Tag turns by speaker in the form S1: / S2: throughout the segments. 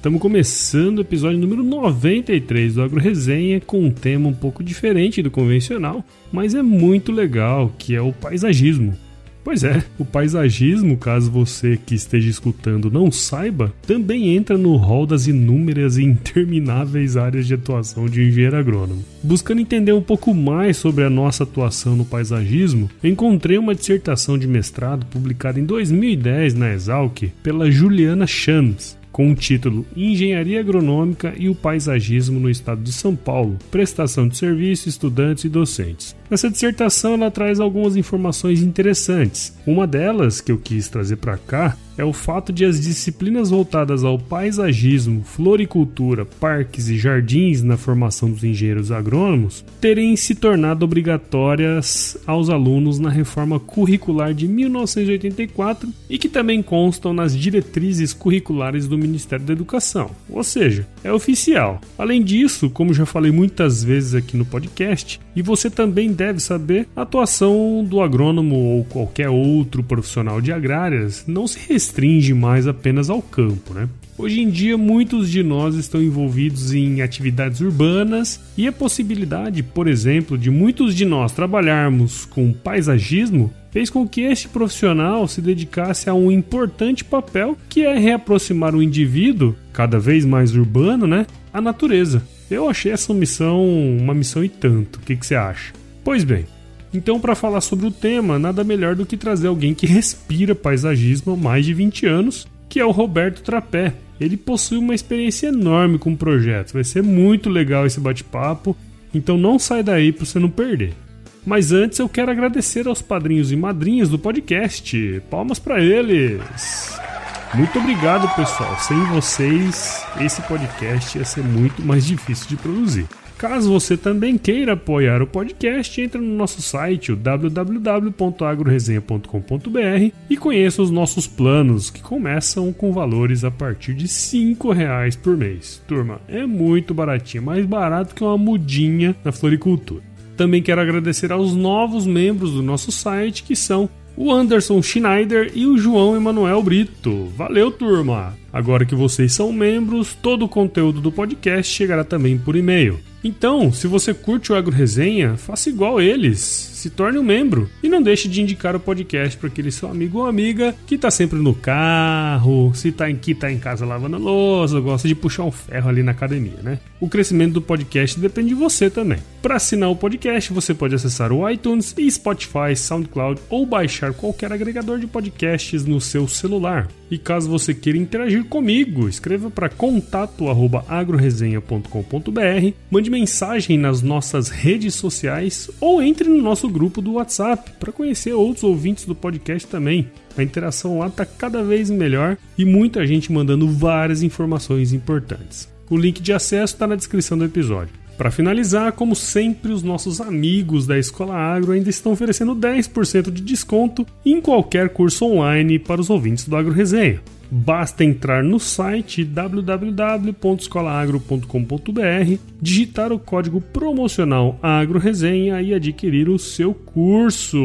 S1: Estamos começando o episódio número 93 do Agro Resenha com um tema um pouco diferente do convencional, mas é muito legal, que é o paisagismo. Pois é, o paisagismo, caso você que esteja escutando não saiba, também entra no rol das inúmeras e intermináveis áreas de atuação de um engenheiro agrônomo. Buscando entender um pouco mais sobre a nossa atuação no paisagismo, encontrei uma dissertação de mestrado publicada em 2010 na Exalc pela Juliana Chams, com o título Engenharia Agronômica e o Paisagismo no Estado de São Paulo, prestação de serviço, estudantes e docentes. Nessa dissertação ela traz algumas informações interessantes. Uma delas que eu quis trazer para cá é o fato de as disciplinas voltadas ao paisagismo, floricultura, parques e jardins na formação dos engenheiros agrônomos terem se tornado obrigatórias aos alunos na reforma curricular de 1984 e que também constam nas diretrizes curriculares do Ministério da Educação. Ou seja, é oficial. Além disso, como já falei muitas vezes aqui no podcast, e você também deve saber, a atuação do agrônomo ou qualquer outro profissional de agrárias não se restringe mais apenas ao campo, né? Hoje em dia, muitos de nós estão envolvidos em atividades urbanas e a possibilidade, por exemplo, de muitos de nós trabalharmos com paisagismo fez com que este profissional se dedicasse a um importante papel que é reaproximar o indivíduo, cada vez mais urbano, né, à natureza. Eu achei essa missão uma missão e tanto. O que, que você acha? Pois bem, então, para falar sobre o tema, nada melhor do que trazer alguém que respira paisagismo há mais de 20 anos, que é o Roberto Trapé. Ele possui uma experiência enorme com projetos, vai ser muito legal esse bate-papo, então não sai daí para você não perder. Mas antes eu quero agradecer aos padrinhos e madrinhas do podcast. Palmas para eles! Muito obrigado, pessoal. Sem vocês, esse podcast ia ser muito mais difícil de produzir. Caso você também queira apoiar o podcast, entre no nosso site www.agroresenha.com.br e conheça os nossos planos, que começam com valores a partir de R$ reais por mês. Turma, é muito baratinho, mais barato que uma mudinha na floricultura. Também quero agradecer aos novos membros do nosso site, que são o Anderson Schneider e o João Emanuel Brito. Valeu, turma! Agora que vocês são membros, todo o conteúdo do podcast chegará também por e-mail. Então, se você curte o Agro Resenha, faça igual eles se torne um membro e não deixe de indicar o podcast para aquele seu amigo ou amiga que está sempre no carro, se tá em que tá em casa lavando a louça, gosta de puxar um ferro ali na academia, né? O crescimento do podcast depende de você também. Para assinar o podcast, você pode acessar o iTunes e Spotify, SoundCloud ou baixar qualquer agregador de podcasts no seu celular. E caso você queira interagir comigo, escreva para contato@agroresenha.com.br, mande mensagem nas nossas redes sociais ou entre no nosso grupo do WhatsApp para conhecer outros ouvintes do podcast também. A interação lá está cada vez melhor e muita gente mandando várias informações importantes. O link de acesso está na descrição do episódio. Para finalizar, como sempre, os nossos amigos da Escola Agro ainda estão oferecendo 10% de desconto em qualquer curso online para os ouvintes do Agro Resenha. Basta entrar no site www.escolaagro.com.br, digitar o código promocional AgroResenha e adquirir o seu curso.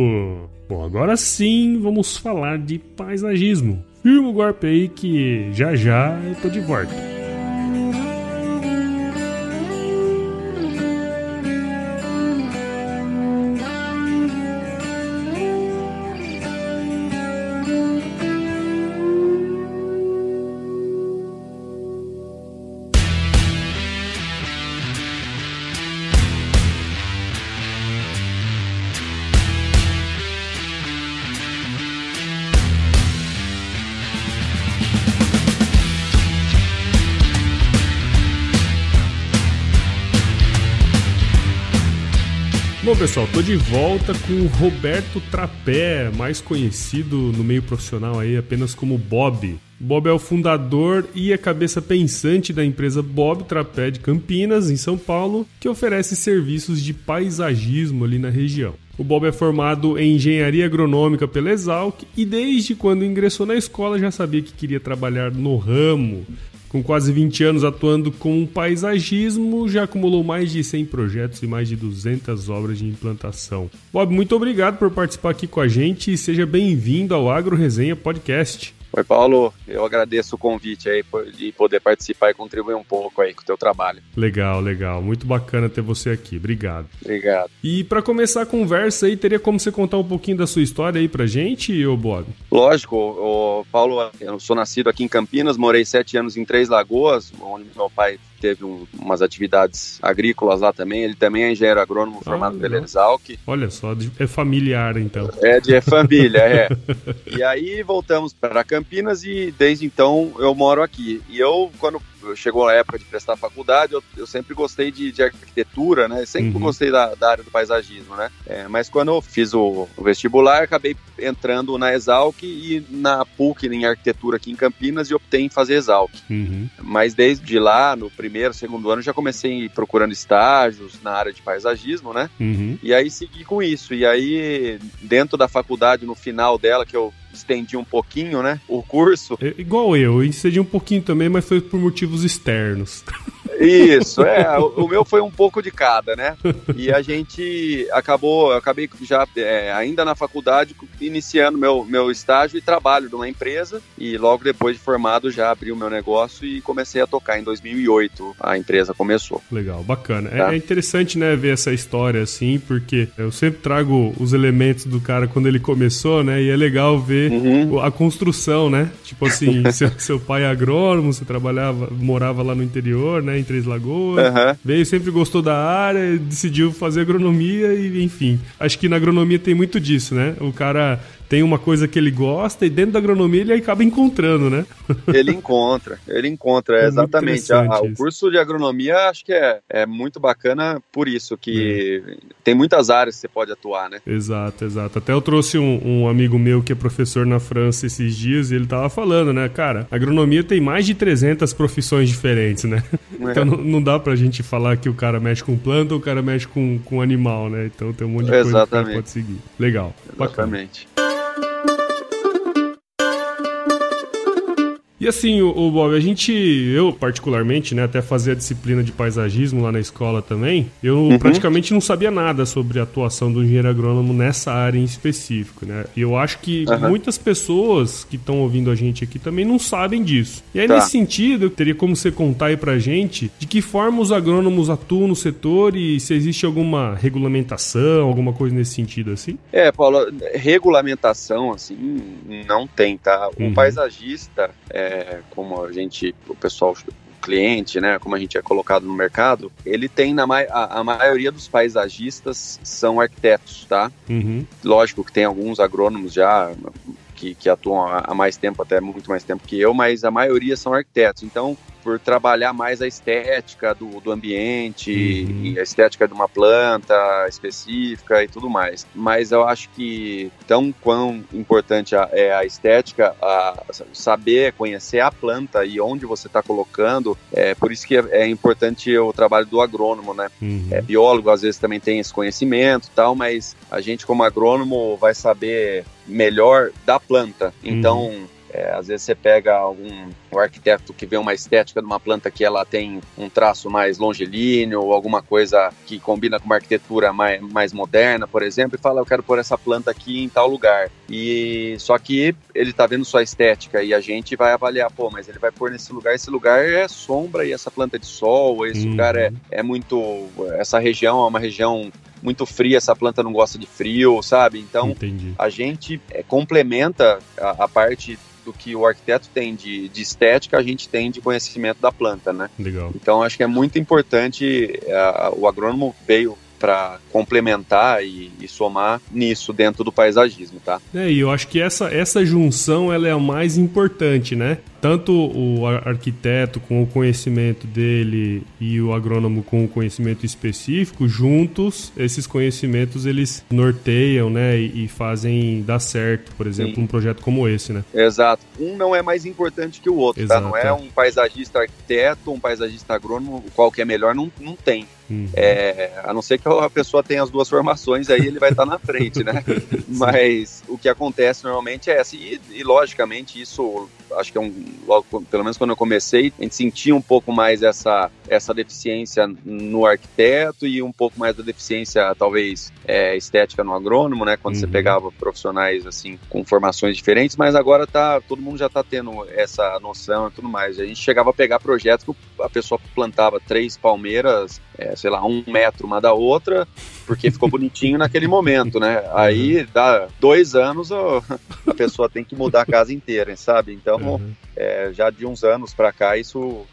S1: Bom, agora sim vamos falar de paisagismo. Firma o golpe aí que já já eu tô de volta. Bom, pessoal, tô de volta com o Roberto Trapé, mais conhecido no meio profissional aí apenas como Bob. Bob é o fundador e a cabeça pensante da empresa Bob Trapé de Campinas, em São Paulo, que oferece serviços de paisagismo ali na região. O Bob é formado em engenharia agronômica pela Exalc e desde quando ingressou na escola já sabia que queria trabalhar no ramo. Com quase 20 anos atuando com paisagismo, já acumulou mais de 100 projetos e mais de 200 obras de implantação. Bob, muito obrigado por participar aqui com a gente e seja bem-vindo ao Agro Resenha Podcast.
S2: Oi, Paulo. Eu agradeço o convite aí de poder participar e contribuir um pouco aí com o teu trabalho.
S1: Legal, legal. Muito bacana ter você aqui. Obrigado.
S2: Obrigado.
S1: E para começar a conversa aí, teria como você contar um pouquinho da sua história aí pra gente, ô Bob?
S2: Lógico. O Paulo, eu sou nascido aqui em Campinas, morei sete anos em Três Lagoas, onde meu pai teve um, umas atividades agrícolas lá também. Ele também é engenheiro agrônomo formado ah, pela Exalc.
S1: Olha só, é familiar então.
S2: É, de é família, é. e aí voltamos para Campinas e desde então eu moro aqui. E eu, quando chegou a época de prestar faculdade, eu, eu sempre gostei de, de, arquitetura, né? Sempre uhum. gostei da, da, área do paisagismo, né? É, mas quando eu fiz o, o, vestibular, acabei entrando na Exalc e na PUC em arquitetura aqui em Campinas e optei em fazer Exalc. Uhum. Mas desde lá, no primeiro, segundo ano, já comecei procurando estágios na área de paisagismo, né? Uhum. E aí segui com isso. E aí, dentro da faculdade, no final dela, que eu estendi um pouquinho, né? O curso.
S1: É, igual eu, eu estendi um pouquinho também, mas foi por motivos externos.
S2: Isso, é. O, o, meu foi um pouco de cada, né? E a gente acabou, eu acabei já é, ainda na faculdade iniciando meu, meu estágio e trabalho numa empresa e logo depois de formado já abri o meu negócio e comecei a tocar em 2008. A empresa começou.
S1: Legal, bacana. É, tá? É, é interessante, né, ver essa história assim, porque eu sempre trago os elementos do cara quando ele começou, né? E é legal ver uhum. a construção, né? Tipo assim, seu, seu pai é agrônomo, você trabalhava, morava lá no interior, né? Três Lagoas. Uhum. Veio, sempre gostou da área, decidiu fazer agronomia e, enfim. Acho que na agronomia tem muito disso, né? O cara tem uma coisa que ele gosta e dentro da agronomia ele acaba encontrando, né?
S2: Ele encontra, ele encontra, é exatamente. A, o curso de agronomia acho que é, é muito bacana por isso, que é. tem muitas áreas que você pode atuar, né?
S1: Exato, exato. Até eu trouxe um, um, amigo meu que é professor na França esses dias e ele tava falando, né, cara, agronomia tem mais de 300 profissões diferentes, né? É. Então não, não dá pra gente falar que o cara mexe com planta ou o cara mexe com, com animal, né? Então tem um monte de coisa que pode seguir. Legal.
S2: Exatamente.
S1: Bacana. E assim, o, o, Bob, a gente, eu particularmente, né, até fazer a disciplina de paisagismo lá na escola também, eu uhum. praticamente não sabia nada sobre a atuação do engenheiro agrônomo nessa área em específico, né? E eu acho que uhum. muitas pessoas que estão ouvindo a gente aqui também não sabem disso. E aí, tá. nesse sentido, teria como você contar aí pra gente de que forma os agrônomos atuam no setor e se existe alguma regulamentação, alguma coisa nesse sentido, assim?
S2: É, Paulo, regulamentação, assim, não tem, tá? Um uhum. paisagista... É, é, como a gente, o pessoal cliente, né, como a gente é colocado no mercado, ele tem na a, a maioria dos paisagistas são arquitetos, tá? Uhum. Lógico que tem alguns agrônomos já que, que atuam há mais tempo, até muito mais tempo que eu, mas a maioria são arquitetos. Então, por trabalhar mais a estética do, do ambiente uhum. a estética de uma planta específica e tudo mais. Mas eu acho que tão quão importante é a estética, a saber conhecer a planta e onde você está colocando, é por isso que é, é, importante o trabalho do agrônomo, né? Uhum. É, biólogo às vezes também tem esse conhecimento tal, mas a gente como agrônomo vai saber melhor da planta. Então uhum é, às vezes você pega algum um arquiteto que vê uma estética de uma planta que ela tem um traço mais longilíneo ou alguma coisa que combina com uma arquitetura mais, mais moderna, por exemplo, e fala, eu quero pôr essa planta aqui em tal lugar. E só que ele está vendo sua estética e a gente vai avaliar, pô, mas ele vai pôr nesse lugar, esse lugar é sombra e essa planta é de sol, esse uhum. lugar é, é muito. Essa região é uma região muito fria, essa planta não gosta de frio, sabe? Então Entendi. a gente é, complementa a, a parte do que o arquiteto tem de, de estética, a gente tem de conhecimento da planta, né?
S1: Legal.
S2: Então acho que é muito importante, uh, o agrônomo veio para complementar e, e, somar nisso dentro do paisagismo, tá?
S1: É, e eu acho que essa, essa junção ela é a mais importante, né? tanto o arquiteto com o conhecimento dele e o agrônomo com o conhecimento específico, juntos, esses conhecimentos eles norteiam, né, e, e fazem dar certo, por exemplo, Sim. um projeto como esse, né?
S2: Exato. Um não é mais importante que o outro, Exato. tá? Não é um paisagista arquiteto, um paisagista agrônomo, qual que é melhor, não, não tem. Uhum. É, a não ser que a pessoa tenha as duas formações, aí ele vai estar na frente, né? Mas o que acontece normalmente é assim, e, e, logicamente isso, acho que é um, logo, pelo menos quando eu comecei, a gente sentia um pouco mais essa, essa deficiência no arquiteto e um pouco mais da deficiência, talvez, é, estética no agrônomo, né? Quando uhum. você pegava profissionais, assim, com formações diferentes, mas agora tá, todo mundo já está tendo essa noção e tudo mais. A gente chegava a pegar projetos que a pessoa plantava três palmeiras, é, sei lá, um metro uma da outra, porque ficou bonitinho naquele momento, né? Aí dá dois anos a pessoa tem que mudar a casa inteira, sabe? Então, uhum. é, já de uns anos para cá, isso,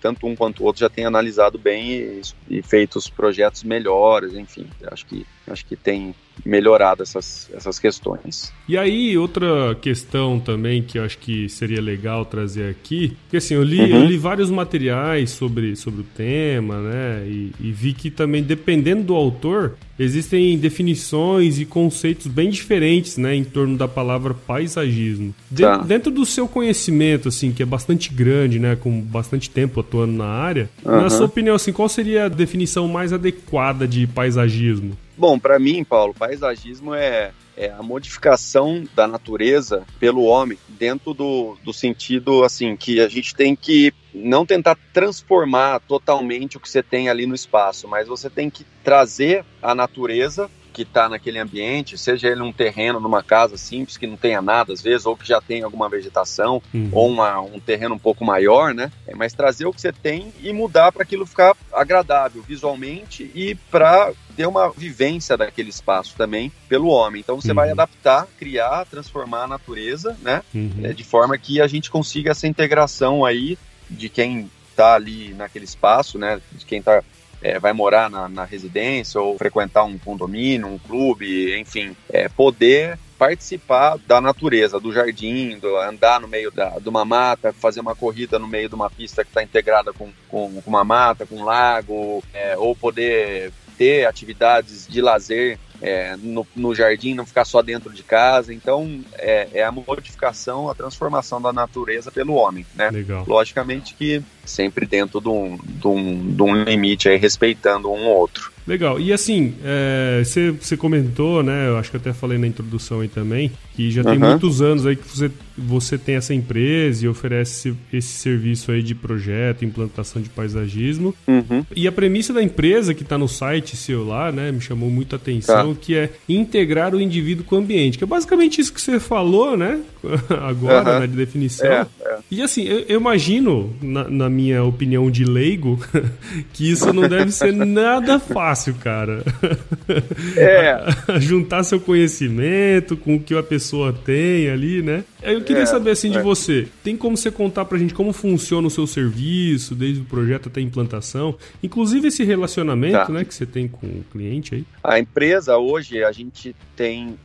S2: tanto um quanto o outro já tem analisado bem e, e feito os projetos melhores, enfim, acho que acho que tem melhorado essas, essas questões.
S1: E aí, outra questão também que eu acho que seria legal trazer aqui, porque assim, eu li, uhum. eu li vários materiais sobre, sobre o tema, né, e, e vi que também, dependendo do autor, existem definições e conceitos bem diferentes, né, em torno da palavra paisagismo. Tá. Dentro do seu conhecimento, assim, que é bastante grande, né, com bastante tempo atuando na área, uhum. na sua opinião, assim, qual seria a definição mais adequada de paisagismo?
S2: Bom, para mim, Paulo, paisagismo é, é, a modificação da natureza pelo homem dentro do, do sentido assim que a gente tem que não tentar transformar totalmente o que você tem ali no espaço, mas você tem que trazer a natureza que está naquele ambiente, seja ele um terreno numa casa simples que não tenha nada às vezes, ou que já tem alguma vegetação, uhum. ou uma, um terreno um pouco maior, né? É, mas trazer o que você tem e mudar para aquilo ficar agradável visualmente e para ter uma vivência daquele espaço também pelo homem. Então você uhum. vai adaptar, criar, transformar a natureza, né? Uhum. É, de forma que a gente consiga essa integração aí de quem está ali naquele espaço, né? De quem está é, vai morar na, na, residência ou frequentar um condomínio, um clube, enfim, é, poder participar da natureza, do jardim, do, andar no meio da, de uma mata, fazer uma corrida no meio de uma pista que está integrada com, com, com, uma mata, com um lago, é, ou poder ter atividades de lazer é, no, no, jardim, não ficar só dentro de casa. Então, é, é, a modificação, a transformação da natureza pelo homem, né?
S1: Legal.
S2: Logicamente que sempre dentro de um, de um, de um limite aí, respeitando um outro.
S1: Legal. E assim, você é, comentou, né? Eu acho que até falei na introdução aí também, que já tem uhum. muitos anos aí que você, você tem essa empresa e oferece esse serviço aí de projeto, implantação de paisagismo.
S2: Uhum.
S1: E a premissa da empresa que está no site seu lá, né? Me chamou muita atenção, tá. Que é integrar o indivíduo com o ambiente. Que é basicamente isso que você falou, né? Agora, uhum. né? De definição. É, é. E assim, eu, eu imagino, na, na minha opinião de leigo, que isso não deve ser nada fácil, cara.
S2: É.
S1: Juntar seu conhecimento com o que a pessoa tem ali, né? Eu queria é, saber assim de é. você, tem como você contar pra gente como funciona o seu serviço, desde o projeto até a implantação, inclusive esse relacionamento, tá. né, que você tem com o cliente aí?
S2: A empresa hoje a gente tem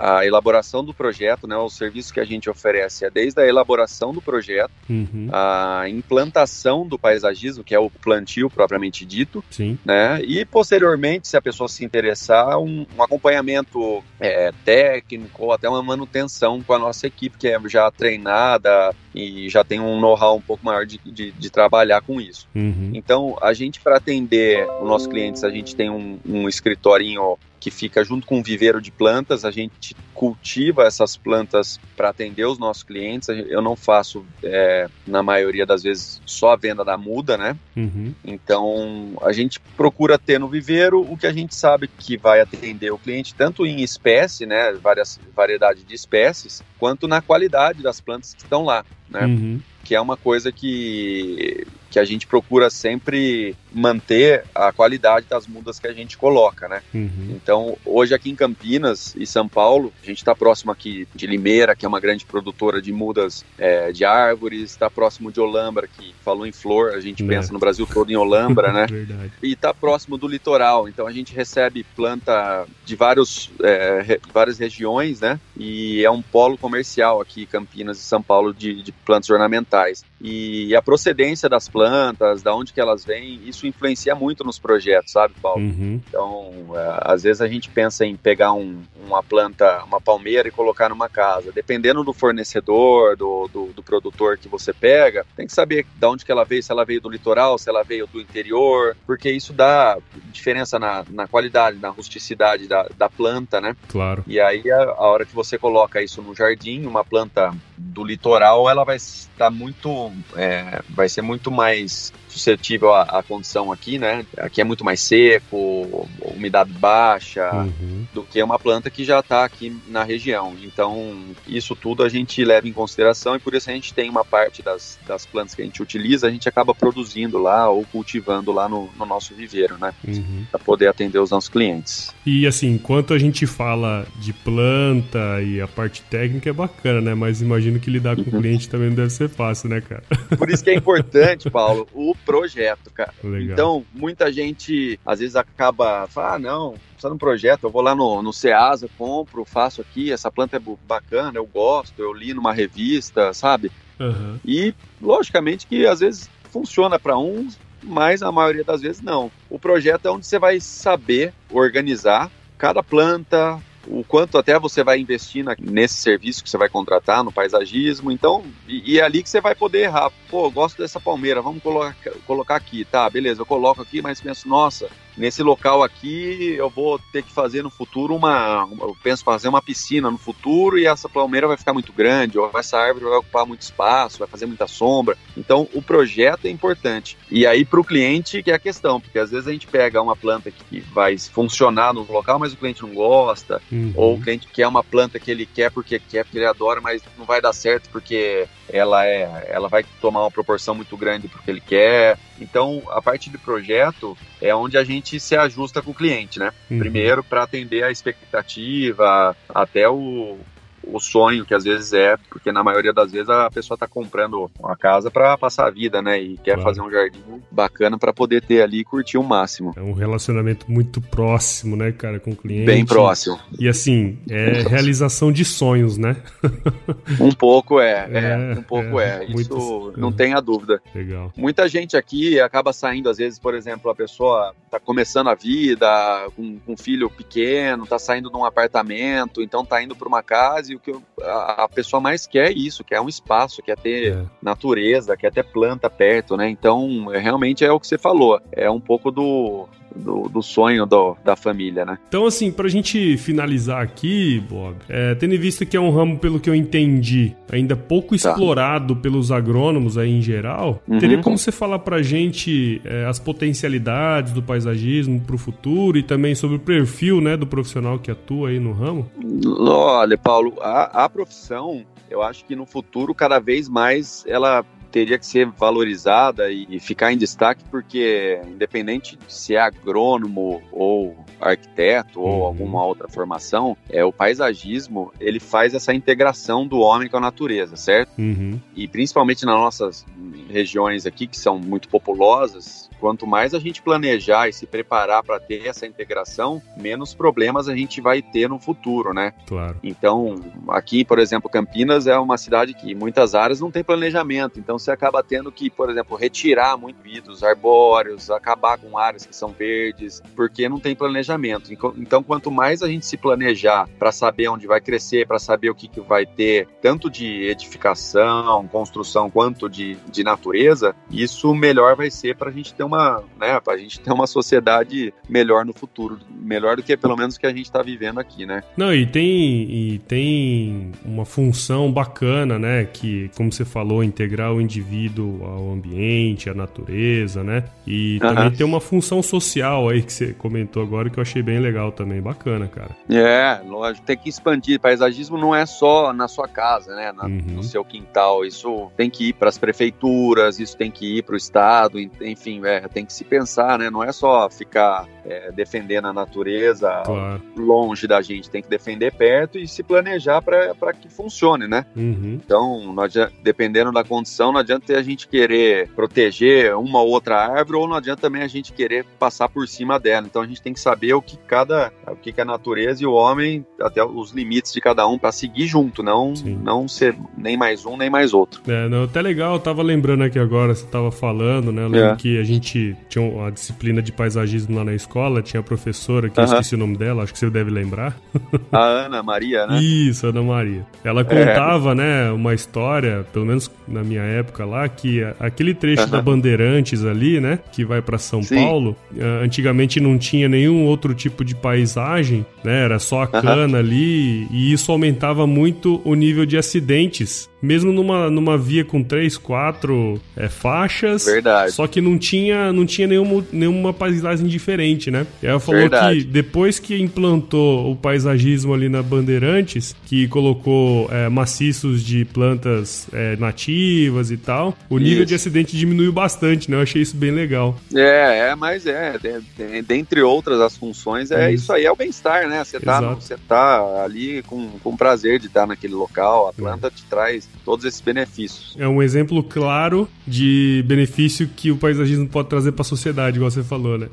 S2: a elaboração do projeto, né, o serviço que a gente oferece é desde a elaboração do projeto,
S1: uhum.
S2: a implantação do paisagismo, que é o plantio propriamente dito,
S1: Sim.
S2: né, e posteriormente, se a pessoa se interessar, um, um acompanhamento é, técnico ou até uma manutenção com a nossa equipe, que é já treinada e já tem um know-how um pouco maior de, de, de trabalhar com isso.
S1: Uhum.
S2: Então, a gente, para atender os nossos clientes, a gente tem um, um escritorinho que fica junto com um viveiro de plantas. A gente cultiva essas plantas para atender os nossos clientes. Eu não faço, é, na maioria das vezes, só a venda da muda, né?
S1: Uhum.
S2: Então, a gente procura ter no viveiro o que a gente sabe que vai atender o cliente, tanto em espécie, né? Várias variedade de espécies, quanto na qualidade das plantas que estão lá, né?
S1: Uhum
S2: que é uma coisa que, que a gente procura sempre manter a qualidade das mudas que a gente coloca, né?
S1: Uhum.
S2: Então, hoje aqui em Campinas e São Paulo, a gente está próximo aqui de Limeira, que é uma grande produtora de mudas é, de árvores, está próximo de Olambra, que falou em flor, a gente é. pensa no Brasil todo em Olambra, né?
S1: Verdade.
S2: E está próximo do litoral, então a gente recebe planta de vários, é, re, várias regiões, né? E é um polo comercial aqui, Campinas e São Paulo, de, de plantas ornamentais. E a procedência das plantas, da onde que elas vêm, isso influencia muito nos projetos, sabe, Paulo?
S1: Uhum.
S2: Então, é, às vezes a gente pensa em pegar um, uma planta, uma palmeira e colocar numa casa. Dependendo do fornecedor, do, do, do, produtor que você pega, tem que saber de onde que ela veio, se ela veio do litoral, se ela veio do interior, porque isso dá diferença na, na qualidade, na rusticidade da, da planta, né?
S1: Claro.
S2: E aí, a, a hora que você coloca isso no jardim, uma planta do litoral, ela vai estar muito, é, vai ser muito mais suscetível à, à, condição aqui, né? Aqui é muito mais seco, umidade baixa,
S1: uhum.
S2: do que uma planta que já está aqui na região. Então, isso tudo a gente leva em consideração e por isso a gente tem uma parte das, das plantas que a gente utiliza, a gente acaba produzindo lá ou cultivando lá no, no nosso viveiro, né?
S1: Uhum.
S2: Para poder atender os nossos clientes.
S1: E assim, enquanto a gente fala de planta e a parte técnica é bacana, né? Mas imagino que lidar com o uhum. cliente também não deve ser fácil, né, cara?
S2: Por isso que é importante, Paulo, o projeto, cara.
S1: Legal.
S2: Então, muita gente às vezes acaba, fala, ah, não, precisa de um projeto, eu vou lá no, no Ceasa, compro, faço aqui, essa planta é bacana, eu gosto, eu li numa revista, sabe?
S1: Uhum.
S2: E, logicamente, que às vezes funciona para uns, mas a maioria das vezes não. O projeto é onde você vai saber organizar cada planta, o quanto até você vai investir na, nesse serviço que você vai contratar, no paisagismo. Então, e, e, é ali que você vai poder errar. Pô, gosto dessa palmeira, vamos colocar, colocar aqui. Tá, beleza, eu coloco aqui, mas penso, nossa, nesse local aqui eu vou ter que fazer no futuro uma. Eu penso fazer uma piscina no futuro e essa palmeira vai ficar muito grande, ou essa árvore vai ocupar muito espaço, vai fazer muita sombra. Então, o projeto é importante. E aí, para o cliente, que é a questão, porque às vezes a gente pega uma planta que vai funcionar no local, mas o cliente não gosta
S1: Uhum.
S2: Ou o cliente quer uma planta que ele quer porque quer, porque ele adora, mas não vai dar certo porque ela é, ela vai tomar uma proporção muito grande porque ele quer. Então, a parte de projeto é onde a gente se ajusta com o cliente, né?
S1: Uhum.
S2: Primeiro para atender a expectativa, até o, o sonho que às vezes é, porque na maioria das vezes a pessoa está comprando uma casa para passar a vida, né? E quer
S1: Claro.
S2: fazer um jardim bacana para poder ter ali e curtir o máximo.
S1: É um relacionamento muito próximo, né, cara, com o cliente.
S2: Bem próximo.
S1: E assim, é realização de sonhos, né?
S2: Um pouco é, é,
S1: É,
S2: um pouco
S1: é,
S2: é. Isso
S1: muitos-
S2: não
S1: é.
S2: tenha dúvida.
S1: Legal.
S2: Muita gente aqui acaba saindo, às vezes, por exemplo, a pessoa está começando a vida com, com um filho pequeno, está saindo de um apartamento, então está indo para uma casa e o que a, a pessoa mais quer é isso, quer um espaço, quer ter
S1: É.
S2: natureza, quer ter planta perto, né? Então, é, realmente é o que você falou, é um pouco do, do, do sonho do- da família, né?
S1: Então, assim, pra gente finalizar aqui, Bob, é, tendo em vista que é um ramo, pelo que eu entendi, ainda pouco explorado pelos agrônomos aí em geral,
S2: Tá. Uhum.
S1: teria como você falar pra gente é, as potencialidades do paisagismo pro futuro e também sobre o perfil, né, do profissional que atua aí no ramo?
S2: Olha, Paulo, a, a profissão, eu acho que no futuro, cada vez mais, ela teria que ser valorizada e ficar em destaque, porque independente de se é agrônomo ou arquiteto ou
S1: Uhum.
S2: alguma outra formação, é o paisagismo, ele faz essa integração do homem com a natureza, certo?
S1: Uhum.
S2: E principalmente nas nossas regiões aqui, que são muito populosas, quanto mais a gente planejar e se preparar para ter essa integração, menos problemas a gente vai ter no futuro, né?
S1: Claro.
S2: Então, aqui, por exemplo, Campinas é uma cidade que em muitas áreas não tem planejamento, então você acaba tendo que, por exemplo, retirar muito vidros arbóreos, acabar com áreas que são verdes, porque não tem planejamento. Enco- Então, quanto mais a gente se planejar para saber onde vai crescer, para saber o que, que vai ter, tanto de edificação, construção, quanto de, de natureza, isso melhor vai ser para a gente ter uma, né, para a gente ter uma sociedade melhor no futuro, melhor do que pelo menos que a gente está vivendo aqui, né?
S1: Não, e tem, e tem uma função bacana, né? Que, como você falou, integrar o indivíduo ao ambiente, à natureza, né? E também tem uma função social aí que você comentou agora que eu achei bem legal também. Bacana, cara.
S2: É, lógico, tem que expandir. Paisagismo não é só na sua casa, né? na-
S1: Uhum.
S2: No seu quintal. Isso tem que ir para as prefeituras, isso tem que ir para o estado, en- enfim, é, tem que se pensar, né? Não é só ficar é, defendendo a natureza
S1: Claro.
S2: longe da gente, tem que defender perto e se planejar para que funcione, né?
S1: Uhum.
S2: Então, não adi- dependendo da condição, não adianta a gente querer proteger uma ou outra árvore, ou não adianta também a gente querer passar por cima dela. Então a gente tem que saber o que cada, o que, que a natureza e o homem, até os limites de cada um para seguir junto, não, não ser nem mais um nem mais outro.
S1: É, não, até legal, eu tava lembrando aqui agora, você tava falando, né? Eu lembro é. que a gente tinha uma disciplina de paisagismo lá na escola, tinha a professora, que uh -huh. eu esqueci o nome dela, acho que você deve lembrar.
S2: A Ana Maria, né?
S1: Isso, Ana Maria. Ela contava, é. né, uma história, pelo menos na minha época lá, que aquele trecho uh -huh. da Bandeirantes ali, né, que vai para São Sim. Paulo, antigamente não tinha nenhum outro tipo de paisagem, né, era só a cana uh -huh. ali, e isso aumentava muito o nível de acidentes mesmo numa, numa via com três, quatro é, faixas.
S2: Verdade.
S1: Só que não tinha, não tinha nenhuma, nenhuma paisagem diferente, né? E ela falou Verdade. que depois que implantou o paisagismo ali na Bandeirantes, que colocou é, maciços de plantas é, nativas e tal, o nível isso. de acidente diminuiu bastante, né? Eu achei isso bem legal.
S2: É, é, mas é, é dentre outras as funções, é isso, isso aí é o bem-estar, né? Você tá, você tá ali com, com prazer de estar naquele local, a planta é. te traz todos esses benefícios.
S1: É um exemplo claro de benefício que o paisagismo pode trazer para a sociedade, igual você falou, né?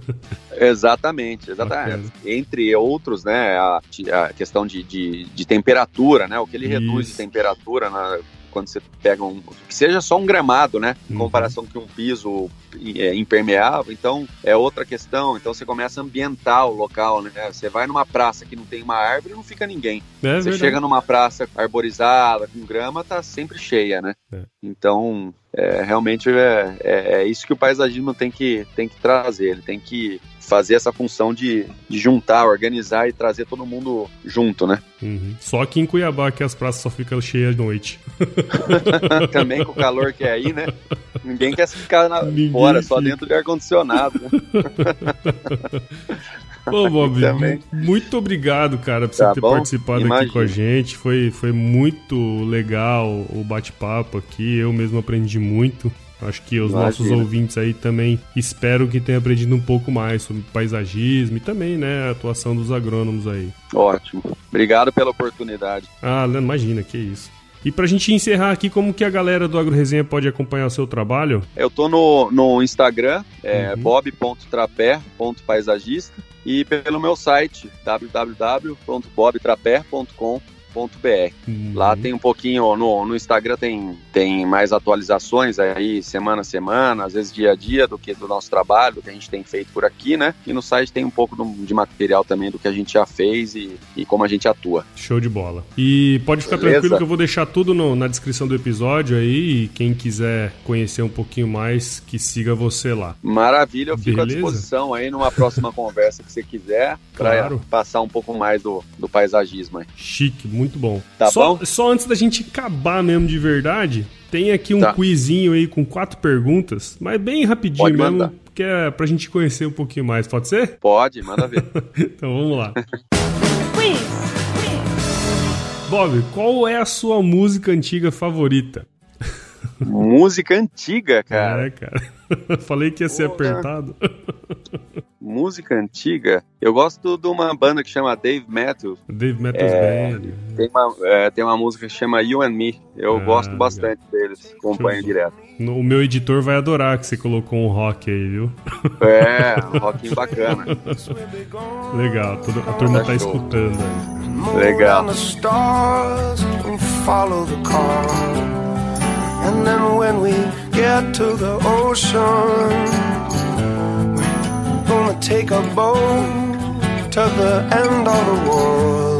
S2: exatamente, exatamente. Entre outros, né, a, a questão de, de, de, temperatura, né, o que ele Isso. reduz de temperatura na, quando você pega um. que seja só um gramado, né? Em uhum. comparação com um piso é, impermeável. Então, é outra questão. Então, você começa a ambientar o local, né? Você vai numa praça que não tem uma árvore não fica ninguém. É, você verdade. chega numa praça arborizada, com grama, tá sempre cheia, né? É. Então, é, realmente é, é, é, isso que o paisagismo tem que, tem que trazer. Ele tem que fazer essa função de, de juntar, organizar e trazer todo mundo junto, né?
S1: Uhum. Só aqui em Cuiabá que as praças só ficam cheias de noite.
S2: Também com o calor que é aí, né? Ninguém quer ficar na, Ninguém fora, fica. só dentro de ar-condicionado. Né?
S1: Ô, Bob, muito obrigado, cara, por você tá ter bom? participado Imagina. aqui com a gente. Foi, foi muito legal o bate-papo aqui. Eu mesmo aprendi muito. Acho que os Imagina. nossos ouvintes aí também espero que tenham aprendido um pouco mais sobre paisagismo e também, né, a atuação dos agrônomos aí.
S2: Ótimo. Obrigado pela oportunidade.
S1: Ah, imagina, que isso. E pra gente encerrar aqui, como que a galera do AgroResenha pode acompanhar o seu trabalho?
S2: Eu tô no, no Instagram, é uhum. bob.trapé.paisagista e pelo meu site www.bobtrapé.com Uhum. Lá tem um pouquinho, no, no Instagram tem, tem mais atualizações aí, semana a semana, às vezes dia a dia, do que do nosso trabalho, do que a gente tem feito por aqui, né? E no site tem um pouco de material também do que a gente já fez e, e como a gente atua.
S1: Show de bola. E pode ficar Beleza? tranquilo que eu vou deixar tudo no, na descrição do episódio aí, e quem quiser conhecer um pouquinho mais, que siga você lá.
S2: Maravilha, eu fico Beleza? à disposição aí numa próxima conversa que você quiser, para claro. passar um pouco mais do, do paisagismo aí.
S1: Chique, muito bom.
S2: Tá
S1: só,
S2: bom?
S1: Só antes da gente acabar mesmo de verdade, tem aqui um tá. quizinho aí com quatro perguntas, mas bem rapidinho pode mesmo, mandar. que é pra gente conhecer um pouquinho mais, pode ser?
S2: Pode, manda ver.
S1: então vamos lá. Bob, qual é a sua música antiga favorita?
S2: Música antiga, cara.
S1: É, cara. Falei que ia ser apertado.
S2: Música antiga. Eu gosto de uma banda que chama Dave Matthews.
S1: Dave Matthews é, Band.
S2: Tem uma, é, tem uma música que chama You and Me. Eu ah, gosto bastante legal. deles. Acompanho direto.
S1: O meu editor vai adorar que você colocou um rock aí, viu?
S2: É, um rockinho bacana.
S1: legal, toda, a turma tá, tá escutando aí.
S2: Legal. And then when we get to the ocean, we're gonna take a boat to the end of the world.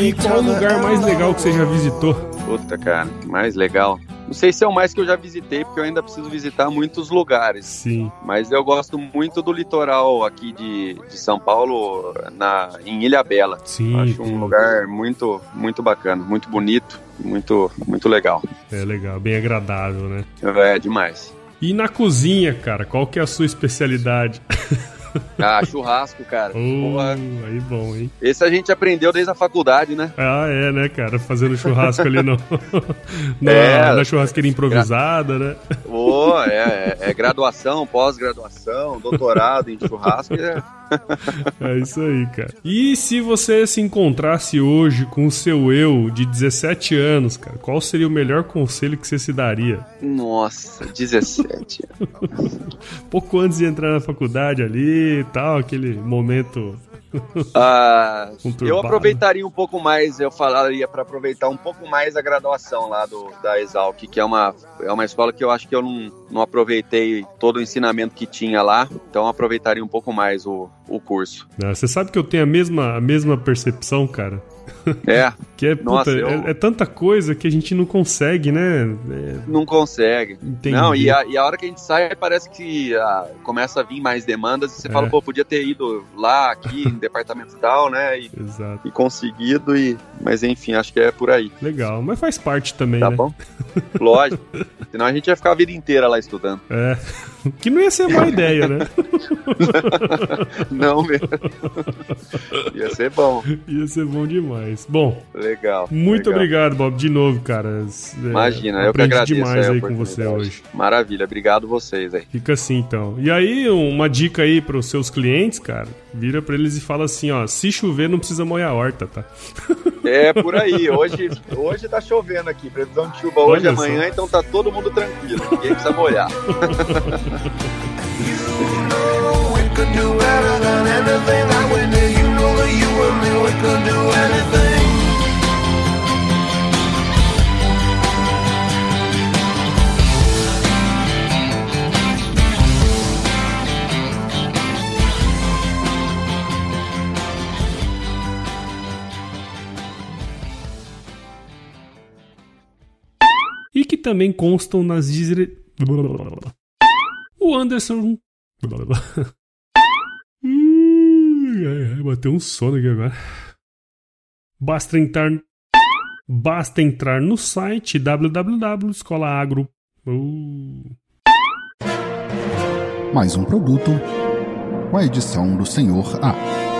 S1: E qual o lugar mais legal que você já visitou?
S2: Puta, cara, mais legal. Não sei se é o mais que eu já visitei, porque eu ainda preciso visitar muitos lugares.
S1: Sim.
S2: Mas eu gosto muito do litoral aqui de, de São Paulo, na, em Ilha Bela.
S1: Sim.
S2: Acho um lugar muito, muito bacana, muito bonito, muito, muito legal.
S1: É legal, bem agradável, né?
S2: É, demais.
S1: E na cozinha, cara, qual que é a sua especialidade?
S2: Ah, churrasco, cara.
S1: Uh, aí bom, hein?
S2: Esse a gente aprendeu desde a faculdade, né?
S1: Ah, é, né, cara? Fazendo churrasco ali no, na, é, na churrasqueira improvisada, né?
S2: Ô, Oh, é, é, é graduação, pós-graduação, doutorado em churrasco. É...
S1: é isso aí, cara. E se você se encontrasse hoje com o seu eu de 17 anos, cara, qual seria o melhor conselho que você se daria?
S2: Nossa, 17.
S1: Pouco antes de entrar na faculdade ali e tal, aquele momento
S2: ah, eu aproveitaria um pouco mais, eu falaria para aproveitar um pouco mais a graduação lá do, da Exalc, que é uma, é uma escola que eu acho que eu não, não aproveitei todo o ensinamento que tinha lá, então aproveitaria um pouco mais o, o curso.
S1: Ah, você sabe que eu tenho a mesma, a mesma percepção, cara.
S2: É.
S1: que é, Nossa, puta, eu... é, é, tanta coisa que a gente não consegue, né? É...
S2: Não consegue. Entendi. Não, e a, e a hora que a gente sai, parece que ah, começa a vir mais demandas e você é. fala, pô, podia ter ido lá, aqui, em departamento tal, né? E, Exato. e conseguido, e... mas enfim, acho que é por aí.
S1: Legal, mas faz parte também,
S2: tá
S1: né?
S2: bom? Lógico. Senão a gente ia ficar a vida inteira lá estudando.
S1: É. Que não ia ser uma ideia, né?
S2: não mesmo. Ia ser bom.
S1: Ia ser bom demais. Bom.
S2: Legal.
S1: Muito
S2: legal.
S1: obrigado, Bob, de novo, cara.
S2: É, Imagina, eu que agradeço
S1: demais aí com você hoje.
S2: Maravilha, obrigado vocês aí.
S1: Fica assim então. E aí, uma dica aí para os seus clientes, cara. Vira para eles e fala assim, ó, se chover não precisa molhar a horta, tá?
S2: É, por aí. Hoje, hoje tá chovendo aqui. Previsão de chuva hoje amanhã, então tá todo mundo tranquilo. Ninguém precisa molhar.
S1: também constam nas dire... O Anderson. Bateu um sono aqui agora. Basta entrar. Basta entrar no site www.escolaagro.
S3: Mais um produto com a edição do Senhor A.